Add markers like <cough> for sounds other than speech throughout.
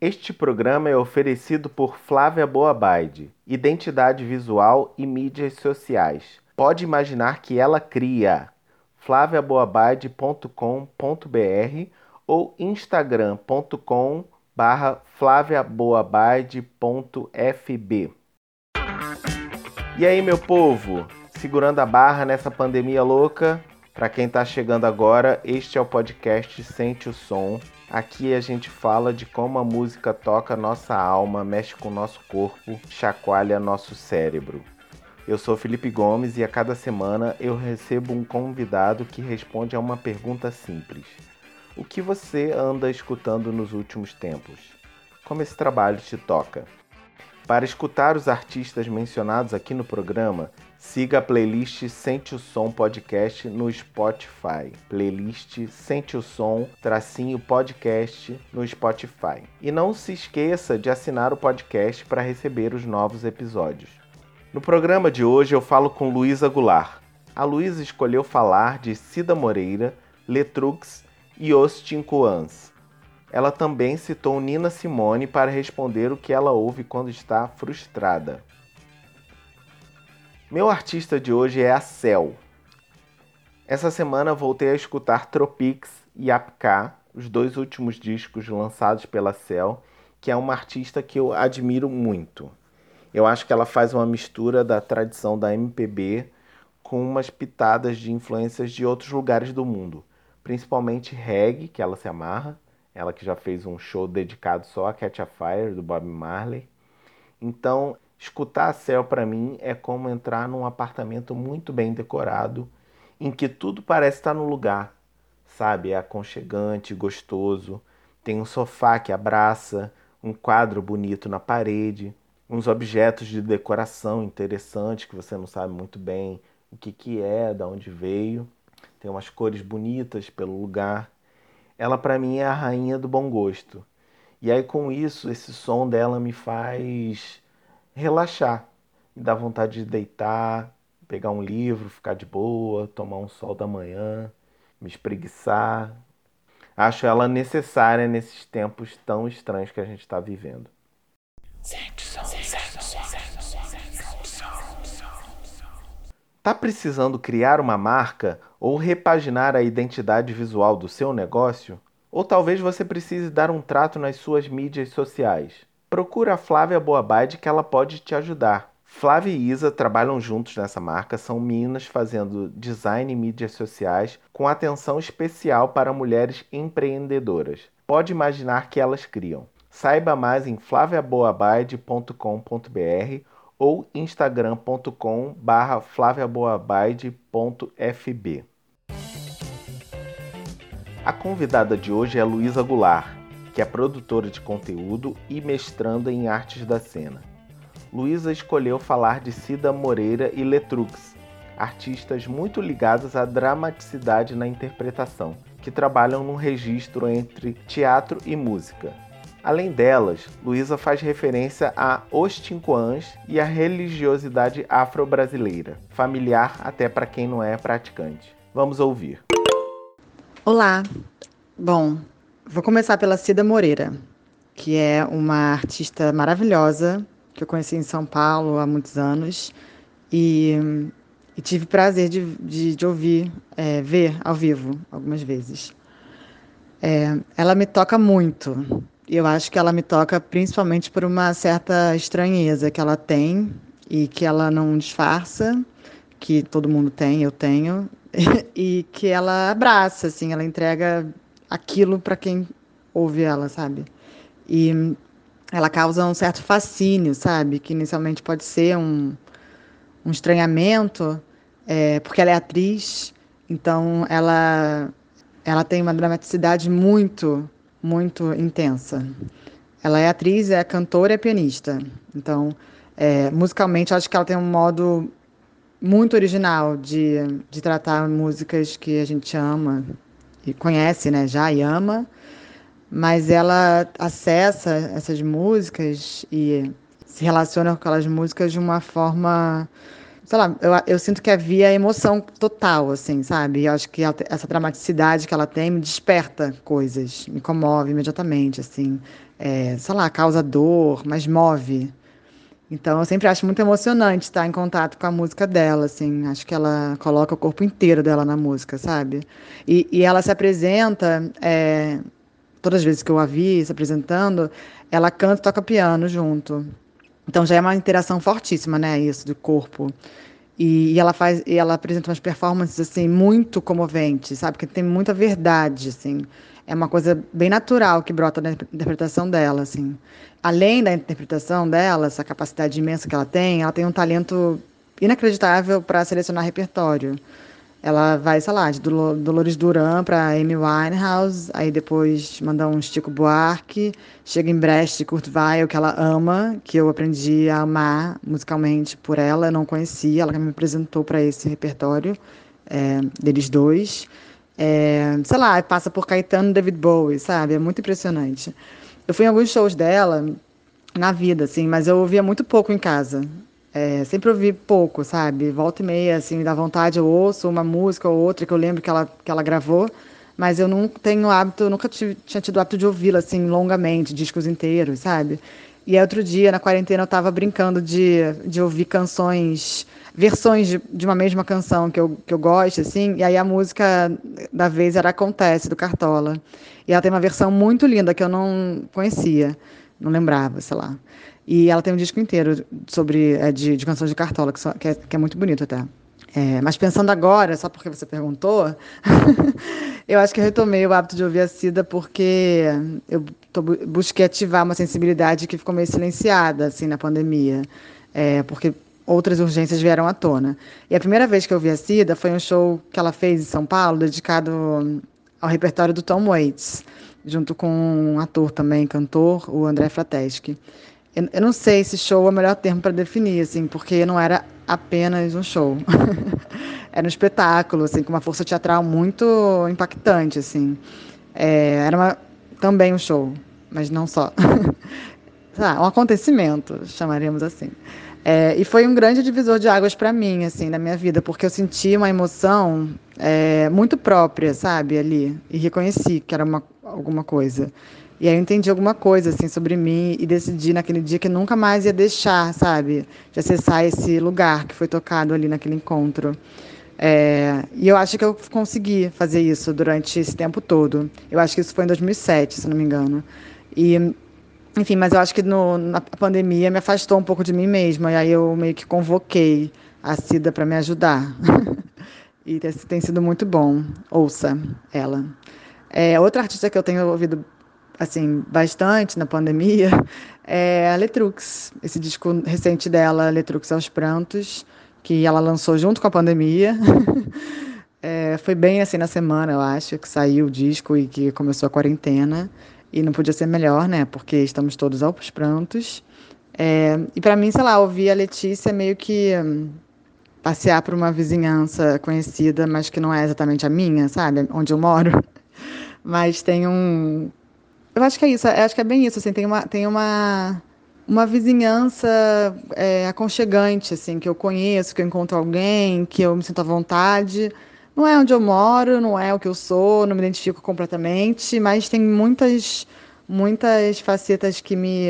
Este programa é oferecido por Flávia Boabaide, identidade visual e mídias sociais. Pode imaginar que ela cria flaviaboabaide.com.br ou instagram.com barra. E aí, meu povo? Segurando a barra nessa pandemia louca? Para quem está chegando agora, este é o podcast Sente o Som. Aqui a gente fala de como a música toca nossa alma, mexe com nosso corpo, chacoalha nosso cérebro. Eu sou Felipe Gomes e a cada semana eu recebo um convidado que responde a uma pergunta simples: O que você anda escutando nos últimos tempos? Como esse trabalho te toca? Para escutar os artistas mencionados aqui no programa, siga a playlist Sente o Som Podcast no Spotify. Playlist Sente o Som tracinho podcast no Spotify. E não se esqueça de assinar o podcast para receber os novos episódios. No programa de hoje eu falo com Luísa Goulart. A Luísa escolheu falar de Cida Moreira, Letrux e Os Tincoans ela também citou Nina Simone para responder o que ela ouve quando está frustrada. Meu artista de hoje é a Cell. Essa semana voltei a escutar Tropics e Apka, os dois últimos discos lançados pela Cell, que é uma artista que eu admiro muito. Eu acho que ela faz uma mistura da tradição da MPB com umas pitadas de influências de outros lugares do mundo, principalmente reggae, que ela se amarra, ela que já fez um show dedicado só a Catch a Fire do Bob Marley. Então, escutar a Cell para mim é como entrar num apartamento muito bem decorado, em que tudo parece estar no lugar, sabe? É aconchegante, gostoso. Tem um sofá que abraça, um quadro bonito na parede, uns objetos de decoração interessantes que você não sabe muito bem o que, que é, de onde veio. Tem umas cores bonitas pelo lugar ela para mim é a rainha do bom gosto. E aí com isso, esse som dela me faz relaxar, me dá vontade de deitar, pegar um livro, ficar de boa, tomar um sol da manhã, me espreguiçar. Acho ela necessária nesses tempos tão estranhos que a gente está vivendo. Sente som, Tá precisando criar uma marca ou repaginar a identidade visual do seu negócio? Ou talvez você precise dar um trato nas suas mídias sociais? Procura a Flávia Boabade que ela pode te ajudar. Flávia e Isa trabalham juntos nessa marca, são meninas fazendo design e mídias sociais com atenção especial para mulheres empreendedoras. Pode imaginar que elas criam. Saiba mais em flaviaboabide.com.br ou instagram.com barra. A convidada de hoje é Luísa Goulart, que é produtora de conteúdo e mestranda em artes da cena. Luísa escolheu falar de Cida Moreira e Letrux, artistas muito ligados à dramaticidade na interpretação, que trabalham num registro entre teatro e música. Além delas, Luísa faz referência a Os e a religiosidade afro-brasileira, familiar até para quem não é praticante. Vamos ouvir. Olá. Bom, vou começar pela Cida Moreira, que é uma artista maravilhosa que eu conheci em São Paulo há muitos anos e, e tive prazer de, de, de ouvir, é, ver ao vivo algumas vezes. É, ela me toca muito eu acho que ela me toca principalmente por uma certa estranheza que ela tem e que ela não disfarça, que todo mundo tem, eu tenho, <laughs> e que ela abraça, assim, ela entrega aquilo para quem ouve ela, sabe? E ela causa um certo fascínio, sabe? Que inicialmente pode ser um, um estranhamento, é, porque ela é atriz, então ela, ela tem uma dramaticidade muito muito intensa. Ela é atriz, é cantora é pianista. Então, é, musicalmente, acho que ela tem um modo muito original de, de tratar músicas que a gente ama e conhece, né, já e ama, mas ela acessa essas músicas e se relaciona com aquelas músicas de uma forma sei lá, eu, eu sinto que havia emoção total, assim, sabe? Eu acho que ela, essa dramaticidade que ela tem me desperta coisas, me comove imediatamente, assim. É, sei lá, causa dor, mas move. Então, eu sempre acho muito emocionante estar em contato com a música dela, assim. Acho que ela coloca o corpo inteiro dela na música, sabe? E, e ela se apresenta, é, todas as vezes que eu a vi se apresentando, ela canta e toca piano junto. Então já é uma interação fortíssima, né, isso do corpo. E, e, ela faz, e ela apresenta umas performances assim muito comoventes, sabe? Que tem muita verdade, assim. É uma coisa bem natural que brota da interpretação dela, assim. Além da interpretação dela, essa capacidade imensa que ela tem, ela tem um talento inacreditável para selecionar repertório. Ela vai, sei lá, de Dolores Duran para Amy Winehouse, aí depois manda um Chico Buarque, chega em Brecht, Kurt Weill, que ela ama, que eu aprendi a amar musicalmente por ela, eu não conhecia, ela me apresentou para esse repertório é, deles dois. É, sei lá, passa por Caetano David Bowie, sabe? É muito impressionante. Eu fui em alguns shows dela na vida, assim, mas eu ouvia muito pouco em casa. É, sempre ouvi pouco, sabe? Volta e meia, assim, dá vontade, eu ouço uma música ou outra que eu lembro que ela, que ela gravou, mas eu não tenho hábito, nunca tive, tinha tido hábito de ouvi-la, assim, longamente, discos inteiros, sabe? E aí, outro dia, na quarentena, eu tava brincando de, de ouvir canções, versões de, de uma mesma canção que eu, que eu gosto, assim, e aí a música da vez era Acontece, do Cartola. E ela tem uma versão muito linda que eu não conhecia, não lembrava, sei lá. E ela tem um disco inteiro sobre é, de, de canções de Cartola, que, só, que, é, que é muito bonito até. É, mas pensando agora, só porque você perguntou, <laughs> eu acho que eu retomei o hábito de ouvir a Cida porque eu tô, busquei ativar uma sensibilidade que ficou meio silenciada assim na pandemia, é, porque outras urgências vieram à tona. E a primeira vez que eu ouvi a Cida foi um show que ela fez em São Paulo, dedicado ao repertório do Tom Waits, junto com um ator também, cantor, o André Frateschi. Eu, eu não sei se show é o melhor termo para definir, assim, porque não era apenas um show. <laughs> era um espetáculo, assim, com uma força teatral muito impactante, assim. É, era uma, também um show, mas não só. <laughs> ah, um acontecimento, chamaríamos assim. É, e foi um grande divisor de águas para mim, assim, na minha vida, porque eu senti uma emoção é, muito própria, sabe, ali, e reconheci que era uma, alguma coisa. E aí eu entendi alguma coisa assim sobre mim e decidi naquele dia que nunca mais ia deixar, sabe, de acessar esse lugar que foi tocado ali naquele encontro. É, e eu acho que eu consegui fazer isso durante esse tempo todo. Eu acho que isso foi em 2007, se não me engano. E, enfim, mas eu acho que no, na pandemia me afastou um pouco de mim mesma. E aí eu meio que convoquei a Cida para me ajudar. <laughs> e tem, tem, sido muito bom. Ouça ela. É, outra artista que eu tenho ouvido assim, bastante na pandemia, <laughs> é a Letrux. Esse disco recente dela, Letrux aos Prantos, que ela lançou junto com a pandemia. <laughs> é, foi bem assim na semana, eu acho, que saiu o disco e que começou a quarentena. E não podia ser melhor, né? Porque estamos todos aos prantos. É, e para mim, sei lá, ouvir a Letícia meio que hum, passear por uma vizinhança conhecida, mas que não é exatamente a minha, sabe? Onde eu moro. <laughs> Mas tem um, eu acho que é isso, eu acho que é bem isso, assim, tem uma, tem uma, uma vizinhança é, aconchegante, assim, que eu conheço, que eu encontro alguém, que eu me sinto à vontade. Não é onde eu moro, não é o que eu sou, não me identifico completamente, mas tem muitas, muitas facetas que me,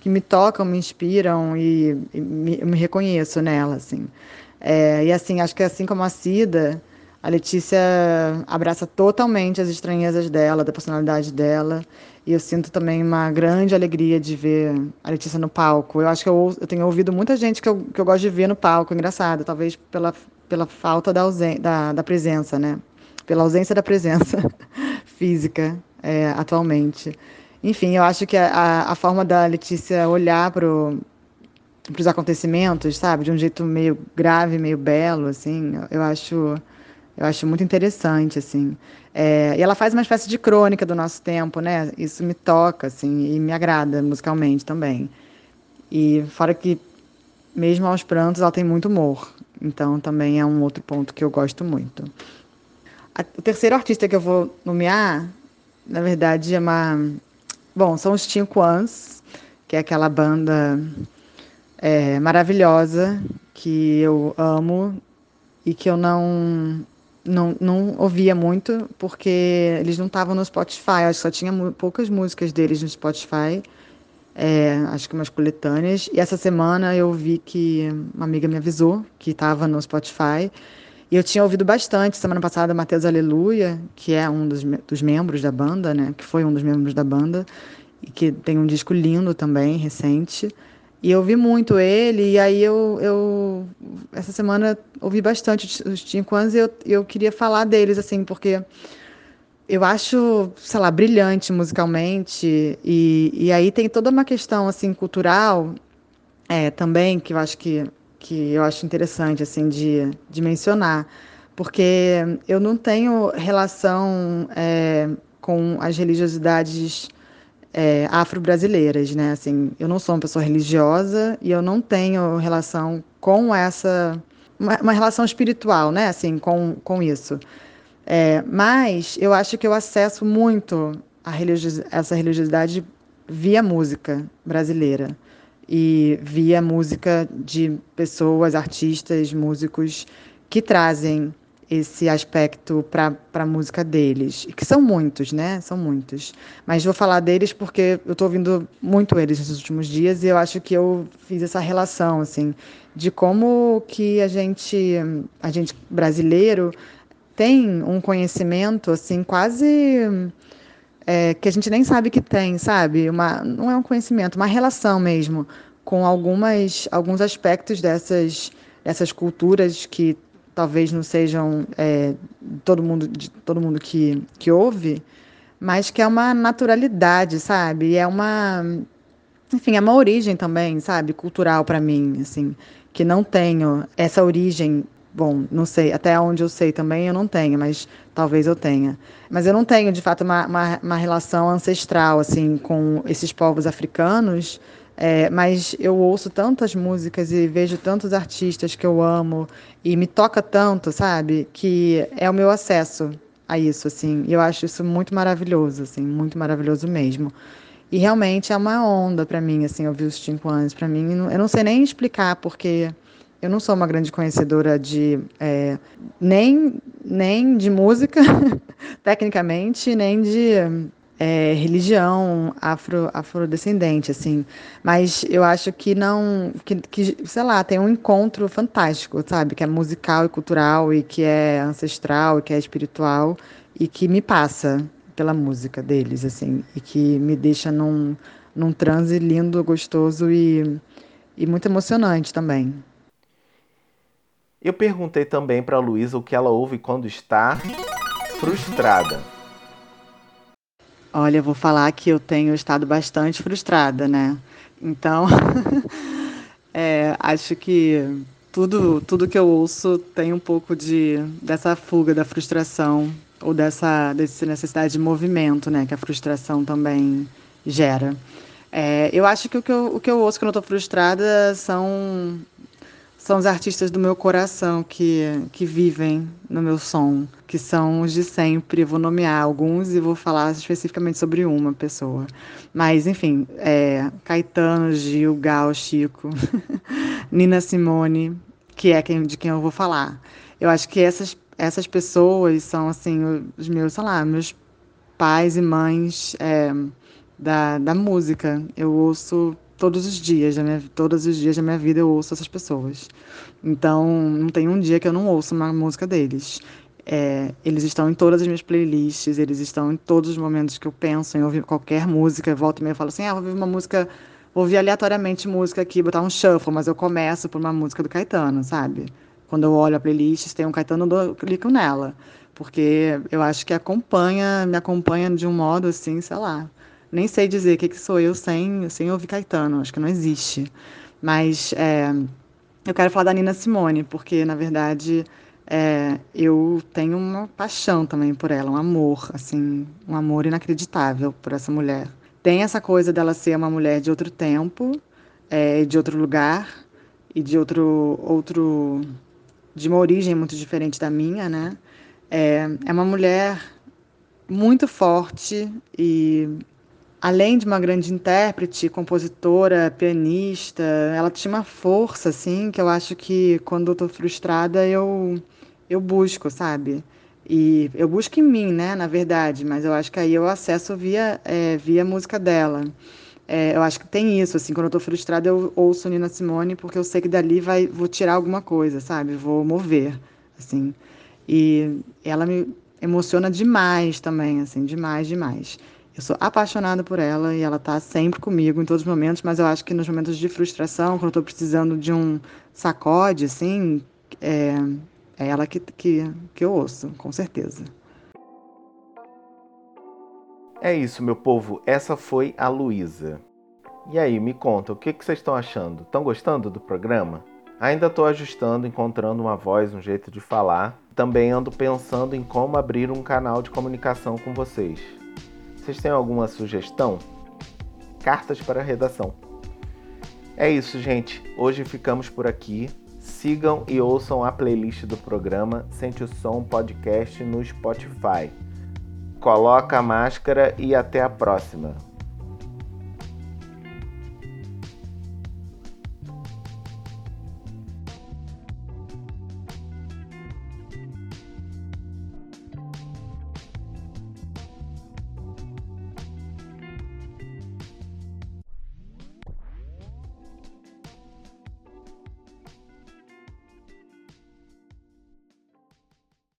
que me tocam, me inspiram e, e me, eu me reconheço nela, assim. É, e assim, acho que assim como a Cida, a Letícia abraça totalmente as estranhezas dela, da personalidade dela. E eu sinto também uma grande alegria de ver a Letícia no palco. Eu acho que eu, eu tenho ouvido muita gente que eu, que eu gosto de ver no palco, engraçado, talvez pela, pela falta da, ausen da, da presença, né? Pela ausência da presença <laughs> física é, atualmente. Enfim, eu acho que a, a forma da Letícia olhar para os acontecimentos, sabe, de um jeito meio grave, meio belo, assim, eu acho eu acho muito interessante, assim. É, e ela faz uma espécie de crônica do nosso tempo, né? Isso me toca, assim, e me agrada musicalmente também. E fora que, mesmo aos prantos, ela tem muito humor. Então, também é um outro ponto que eu gosto muito. A, o terceiro artista que eu vou nomear, na verdade, é uma... Bom, são os Cinco Ones, que é aquela banda é, maravilhosa que eu amo e que eu não não, não ouvia muito porque eles não estavam no Spotify. Acho que só tinha poucas músicas deles no Spotify. É, acho que umas coletâneas. E essa semana eu vi que uma amiga me avisou que estava no Spotify. E eu tinha ouvido bastante semana passada Matheus Aleluia, que é um dos, dos membros da banda, né? Que foi um dos membros da banda. E que tem um disco lindo também, recente. E eu vi muito ele, e aí eu, eu essa semana ouvi bastante os Cinco Anos e eu, eu queria falar deles, assim, porque eu acho, sei lá, brilhante musicalmente, e, e aí tem toda uma questão, assim, cultural é, também, que eu acho que, que eu acho interessante, assim, de, de mencionar, porque eu não tenho relação é, com as religiosidades é, afro-brasileiras, né? Assim, eu não sou uma pessoa religiosa e eu não tenho relação com essa uma, uma relação espiritual, né? Assim, com, com isso. É, mas eu acho que eu acesso muito religio essa religiosidade via música brasileira e via música de pessoas, artistas, músicos que trazem esse aspecto para a música deles, que são muitos, né? São muitos. Mas vou falar deles porque eu estou ouvindo muito eles nos últimos dias e eu acho que eu fiz essa relação, assim, de como que a gente, a gente brasileiro tem um conhecimento, assim, quase é, que a gente nem sabe que tem, sabe? Uma, não é um conhecimento, uma relação mesmo com algumas, alguns aspectos dessas, dessas culturas que talvez não sejam é, todo mundo de todo mundo que, que ouve, mas que é uma naturalidade, sabe? É uma enfim, é uma origem também, sabe, cultural para mim, assim, que não tenho essa origem Bom, não sei, até onde eu sei também eu não tenho, mas talvez eu tenha. Mas eu não tenho, de fato, uma, uma, uma relação ancestral, assim, com esses povos africanos, é, mas eu ouço tantas músicas e vejo tantos artistas que eu amo e me toca tanto, sabe? Que é o meu acesso a isso, assim. E eu acho isso muito maravilhoso, assim, muito maravilhoso mesmo. E realmente é uma onda para mim, assim, ouvir os cinco anos. Para mim, eu não sei nem explicar, porque eu não sou uma grande conhecedora de é, nem, nem de música, <laughs> tecnicamente, nem de é, religião afro, afrodescendente, assim. Mas eu acho que não. Que, que, sei lá, tem um encontro fantástico, sabe? Que é musical e cultural, e que é ancestral, e que é espiritual, e que me passa pela música deles, assim. E que me deixa num, num transe lindo, gostoso e, e muito emocionante também. Eu perguntei também para a Luísa o que ela ouve quando está frustrada. Olha, eu vou falar que eu tenho estado bastante frustrada, né? Então, <laughs> é, acho que tudo, tudo que eu ouço tem um pouco de dessa fuga da frustração ou dessa, dessa necessidade de movimento, né? Que a frustração também gera. É, eu acho que o que eu, o que eu ouço quando eu estou frustrada são são os artistas do meu coração que, que vivem no meu som, que são os de sempre. Vou nomear alguns e vou falar especificamente sobre uma pessoa. Mas, enfim, é, Caetano, Gil, Gal, Chico, <laughs> Nina Simone, que é quem, de quem eu vou falar. Eu acho que essas, essas pessoas são, assim, os meus, sei lá, meus pais e mães é, da, da música. Eu ouço todos os dias, minha, todos os dias da minha vida eu ouço essas pessoas. Então, não tem um dia que eu não ouço uma música deles. É, eles estão em todas as minhas playlists, eles estão em todos os momentos que eu penso em ouvir qualquer música. Volta e meia eu falo assim: ah, vou ouvir uma música, vou ouvir aleatoriamente música aqui, botar um shuffle, mas eu começo por uma música do Caetano, sabe? Quando eu olho a playlist, tem um Caetano, eu clico nela. Porque eu acho que acompanha, me acompanha de um modo assim, sei lá, nem sei dizer o que, que sou eu sem, sem ouvir Caetano, acho que não existe. Mas é, eu quero falar da Nina Simone, porque, na verdade, é, eu tenho uma paixão também por ela, um amor, assim, um amor inacreditável por essa mulher. Tem essa coisa dela ser uma mulher de outro tempo, é, de outro lugar e de outro, outro, de uma origem muito diferente da minha, né? É, é uma mulher muito forte e além de uma grande intérprete, compositora, pianista, ela tinha uma força, assim, que eu acho que quando eu tô frustrada eu, eu busco, sabe? E eu busco em mim, né, na verdade, mas eu acho que aí eu acesso via, é, via música dela. É, eu acho que tem isso, assim, quando eu tô frustrada eu ouço Nina Simone porque eu sei que dali vai, vou tirar alguma coisa, sabe? Vou mover, assim. E ela me emociona demais também, assim, demais, demais. Eu sou apaixonada por ela e ela tá sempre comigo em todos os momentos, mas eu acho que nos momentos de frustração, quando eu tô precisando de um sacode, assim, é, é ela que, que, que eu ouço, com certeza. É isso, meu povo. Essa foi a Luísa. E aí, me conta, o que, que vocês estão achando? Estão gostando do programa? Ainda estou ajustando, encontrando uma voz, um jeito de falar. Também ando pensando em como abrir um canal de comunicação com vocês. Vocês têm alguma sugestão? Cartas para redação. É isso, gente. Hoje ficamos por aqui. Sigam e ouçam a playlist do programa Sente o Som Podcast no Spotify. Coloca a máscara e até a próxima.